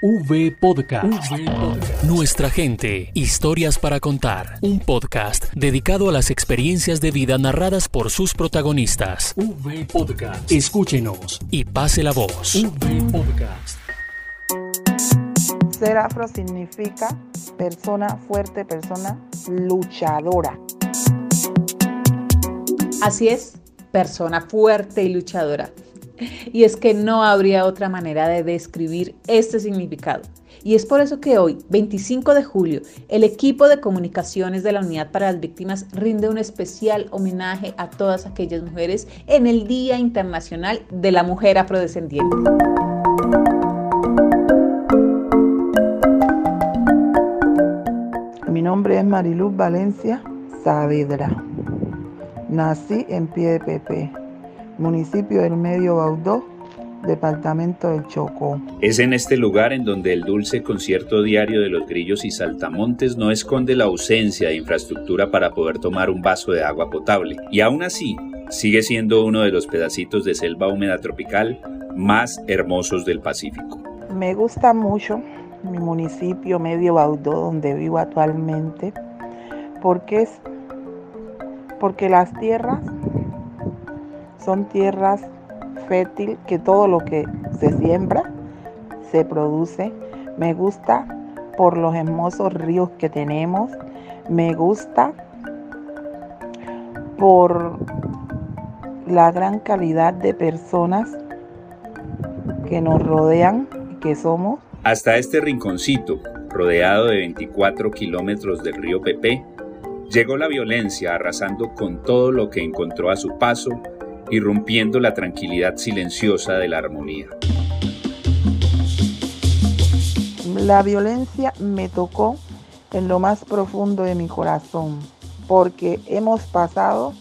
V Podcast. Nuestra gente, historias para contar. Un podcast dedicado a las experiencias de vida narradas por sus protagonistas. V Podcast. Escúchenos y pase la voz. V Podcast. Ser afro significa persona fuerte, persona luchadora. Así es, persona fuerte y luchadora. Y es que no habría otra manera de describir este significado. Y es por eso que hoy, 25 de julio, el equipo de comunicaciones de la Unidad para las Víctimas rinde un especial homenaje a todas aquellas mujeres en el Día Internacional de la Mujer Afrodescendiente. Mi nombre es Mariluz Valencia Saavedra. Nací en Pie de Pepe municipio del Medio Baudó, departamento del Chocó. Es en este lugar en donde el dulce concierto diario de los grillos y saltamontes no esconde la ausencia de infraestructura para poder tomar un vaso de agua potable. Y aún así, sigue siendo uno de los pedacitos de selva húmeda tropical más hermosos del Pacífico. Me gusta mucho mi municipio Medio Baudó, donde vivo actualmente, porque es porque las tierras son tierras fértiles que todo lo que se siembra se produce. Me gusta por los hermosos ríos que tenemos. Me gusta por la gran calidad de personas que nos rodean y que somos. Hasta este rinconcito, rodeado de 24 kilómetros del río Pepe, llegó la violencia arrasando con todo lo que encontró a su paso irrumpiendo la tranquilidad silenciosa de la armonía. La violencia me tocó en lo más profundo de mi corazón, porque hemos pasado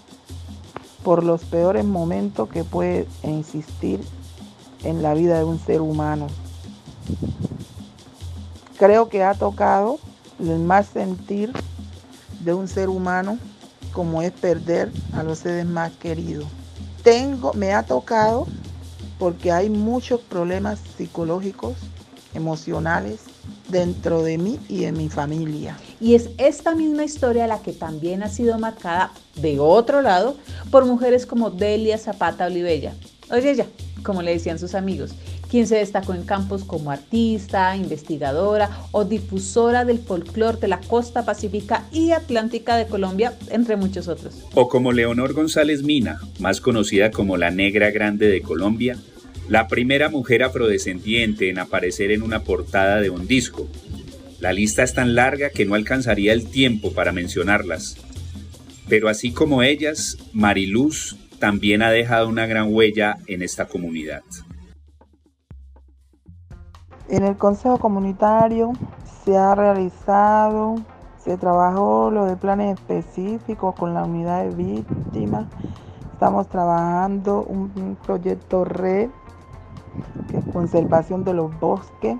por los peores momentos que puede existir en la vida de un ser humano. Creo que ha tocado el más sentir de un ser humano como es perder a los seres más queridos tengo, me ha tocado porque hay muchos problemas psicológicos, emocionales dentro de mí y de mi familia. Y es esta misma historia la que también ha sido marcada de otro lado por mujeres como Delia Zapata Olivella. Oye, ya, como le decían sus amigos, quien se destacó en campos como artista, investigadora o difusora del folclore de la costa pacífica y atlántica de Colombia, entre muchos otros. O como Leonor González Mina, más conocida como la Negra Grande de Colombia, la primera mujer afrodescendiente en aparecer en una portada de un disco. La lista es tan larga que no alcanzaría el tiempo para mencionarlas. Pero así como ellas, Mariluz también ha dejado una gran huella en esta comunidad. En el Consejo Comunitario se ha realizado, se trabajó lo de planes específicos con la unidad de víctimas. Estamos trabajando un, proyecto red, que es conservación de los bosques,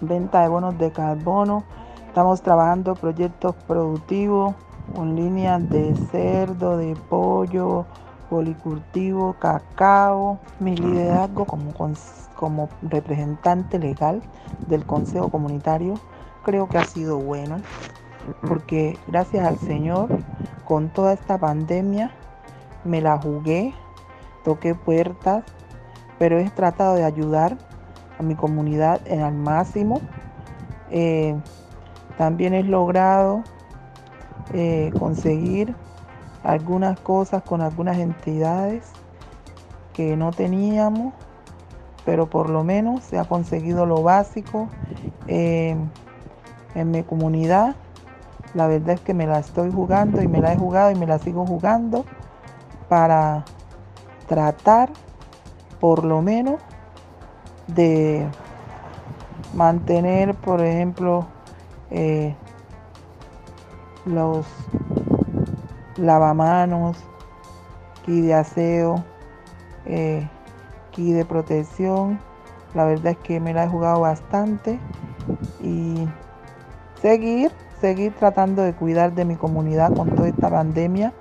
venta de bonos de carbono. Estamos trabajando proyectos productivos con líneas de cerdo, de pollo, policultivo, cacao. Mi liderazgo como, como representante legal del Consejo Comunitario creo que ha sido bueno porque gracias al Señor con toda esta pandemia me la jugué, toqué puertas, pero he tratado de ayudar a mi comunidad en al máximo. Eh, también he logrado eh, conseguir algunas cosas con algunas entidades que no teníamos, pero por lo menos se ha conseguido lo básico eh, en mi comunidad. La verdad es que me la estoy jugando y me la he jugado y me la sigo jugando para tratar por lo menos de mantener, por ejemplo, eh, los lavamanos, kit de aseo, eh, de protección. La verdad es que me la he jugado bastante y seguir, seguir tratando de cuidar de mi comunidad con toda esta pandemia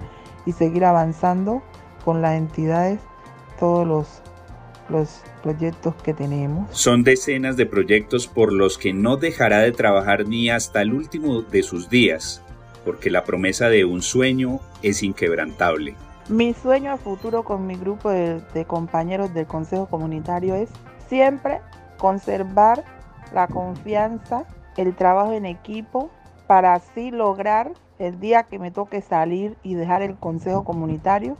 y seguir avanzando con las entidades todos los los proyectos que tenemos. Son decenas de proyectos por los que no dejará de trabajar ni hasta el último de sus días, porque la promesa de un sueño es inquebrantable. Mi sueño a futuro con mi grupo de, compañeros del Consejo Comunitario es siempre conservar la confianza, el trabajo en equipo, para así lograr el día que me toque salir y dejar el Consejo Comunitario,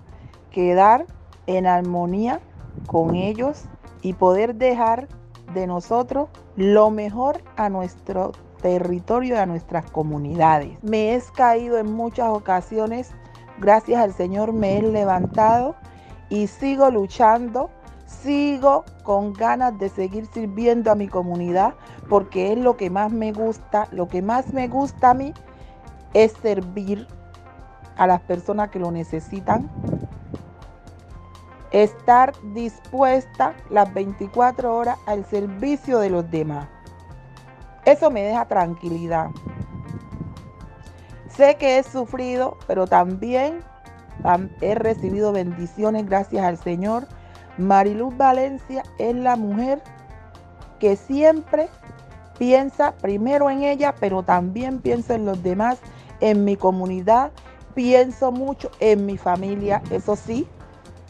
quedar en armonía con ellos y poder dejar de nosotros lo mejor a nuestro territorio y a nuestras comunidades. Me he caído en muchas ocasiones, gracias al Señor me he levantado y sigo luchando, sigo con ganas de seguir sirviendo a mi comunidad porque es lo que más me gusta, lo que más me gusta a mí es servir a las personas que lo necesitan estar dispuesta las 24 horas al servicio de los demás. Eso me deja tranquilidad. Sé que he sufrido, pero también he recibido bendiciones gracias al Señor. Mariluz Valencia es la mujer que siempre piensa primero en ella, pero también piensa en los demás, en mi comunidad, pienso mucho en mi familia, eso sí,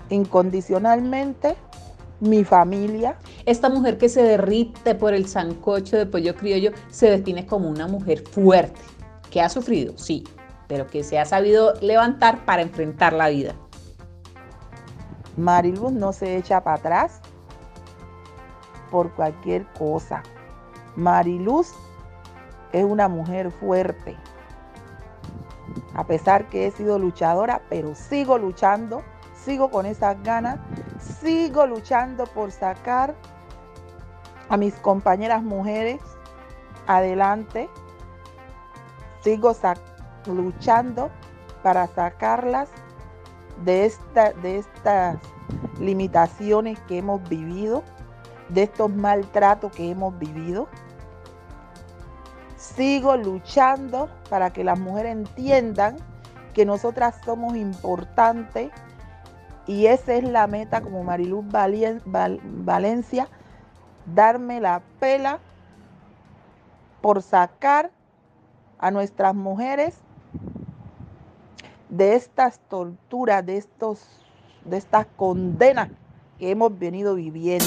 incondicionalmente mi familia. Esta mujer que se derrite por el sancocho de pollo criollo se define como una mujer fuerte, que ha sufrido, sí, pero que se ha sabido levantar para enfrentar la vida. Mariluz no se echa para atrás por cualquier cosa. Mariluz es una mujer fuerte. A pesar que he sido luchadora, pero sigo luchando sigo con esas ganas, sigo luchando por sacar a mis compañeras mujeres adelante, sigo luchando para sacarlas de, esta, de estas limitaciones que hemos vivido, de estos maltratos que hemos vivido. Sigo luchando para que las mujeres entiendan que nosotras somos importantes y esa es la meta como Mariluz Valencia, darme la pela por sacar a nuestras mujeres de estas torturas, de, estos, de estas condenas que hemos venido viviendo.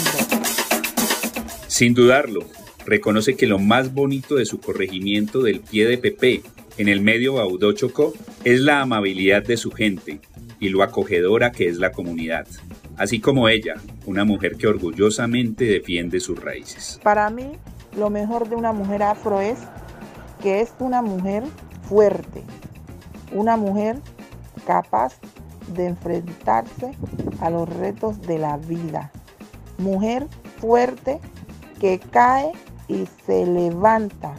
Sin dudarlo, reconoce que lo más bonito de su corregimiento del pie de Pepe en el medio Baudó Chocó es la amabilidad de su gente, y lo acogedora que es la comunidad, así como ella, una mujer que orgullosamente defiende sus raíces. Para mí, lo mejor de una mujer afro es que es una mujer fuerte, una mujer capaz de enfrentarse a los retos de la vida, mujer fuerte que cae y se levanta,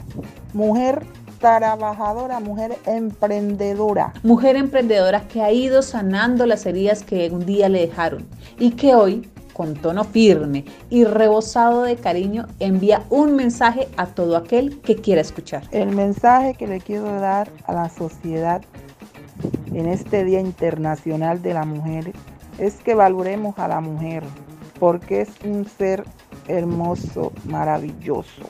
mujer trabajadora, mujer emprendedora. Mujer emprendedora que ha ido sanando las heridas que un día le dejaron y que hoy, con tono firme y rebosado de cariño, envía un mensaje a todo aquel que quiera escuchar. El mensaje que le quiero dar a la sociedad en este Día Internacional de la Mujer es que valoremos a la mujer porque es un ser hermoso, maravilloso.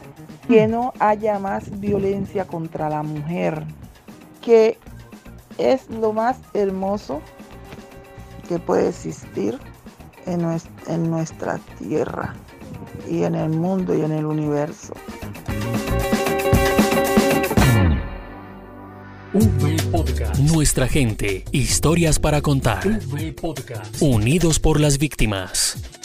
Que no haya más violencia contra la mujer, que es lo más hermoso que puede existir en nuestra, tierra y en el mundo y en el universo. Podcast. Nuestra gente, historias para contar. Unidos por las víctimas.